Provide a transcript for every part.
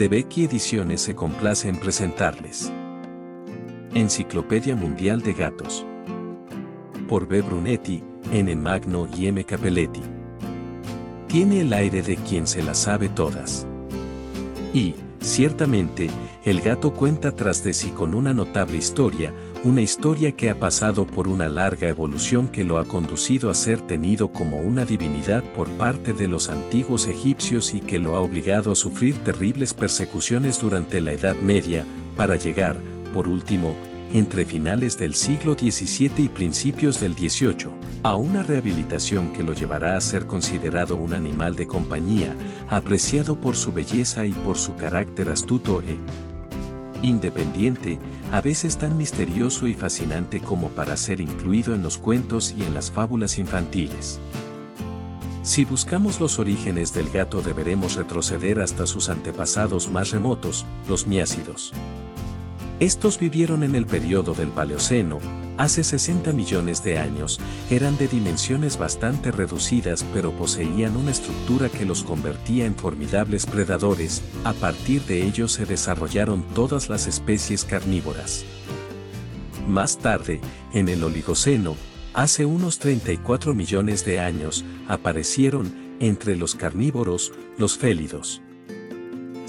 de Becky Ediciones se complace en presentarles. Enciclopedia Mundial de Gatos. Por B. Brunetti, N. Magno y M. Capelletti. Tiene el aire de quien se las sabe todas. Y, ciertamente, el gato cuenta tras de sí con una notable historia, una historia que ha pasado por una larga evolución que lo ha conducido a ser tenido como una divinidad por parte de los antiguos egipcios y que lo ha obligado a sufrir terribles persecuciones durante la Edad Media, para llegar, por último, entre finales del siglo XVII y principios del XVIII, a una rehabilitación que lo llevará a ser considerado un animal de compañía, apreciado por su belleza y por su carácter astuto e independiente, a veces tan misterioso y fascinante como para ser incluido en los cuentos y en las fábulas infantiles. Si buscamos los orígenes del gato deberemos retroceder hasta sus antepasados más remotos, los miácidos. Estos vivieron en el periodo del Paleoceno, hace 60 millones de años, eran de dimensiones bastante reducidas pero poseían una estructura que los convertía en formidables predadores, a partir de ellos se desarrollaron todas las especies carnívoras. Más tarde, en el Oligoceno, hace unos 34 millones de años, aparecieron, entre los carnívoros, los félidos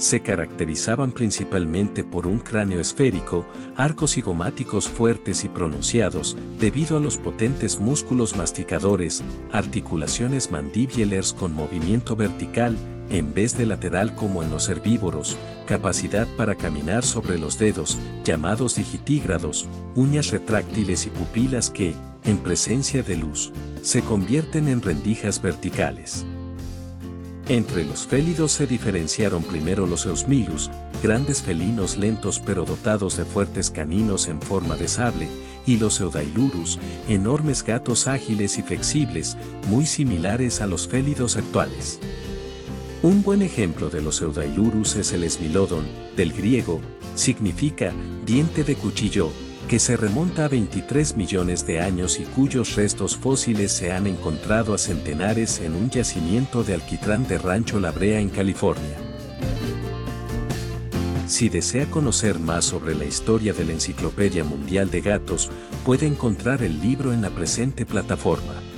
se caracterizaban principalmente por un cráneo esférico, arcos cigomáticos fuertes y pronunciados, debido a los potentes músculos masticadores, articulaciones mandíbulas con movimiento vertical, en vez de lateral como en los herbívoros, capacidad para caminar sobre los dedos, llamados digitígrados, uñas retráctiles y pupilas que, en presencia de luz, se convierten en rendijas verticales. Entre los félidos se diferenciaron primero los eusmilus, grandes felinos lentos pero dotados de fuertes caninos en forma de sable, y los eudailurus, enormes gatos ágiles y flexibles, muy similares a los félidos actuales. Un buen ejemplo de los eudailurus es el esmilodon, del griego, significa diente de cuchillo, que se remonta a 23 millones de años y cuyos restos fósiles se han encontrado a centenares en un yacimiento de alquitrán de Rancho La Brea en California. Si desea conocer más sobre la historia de la Enciclopedia Mundial de Gatos, puede encontrar el libro en la presente plataforma.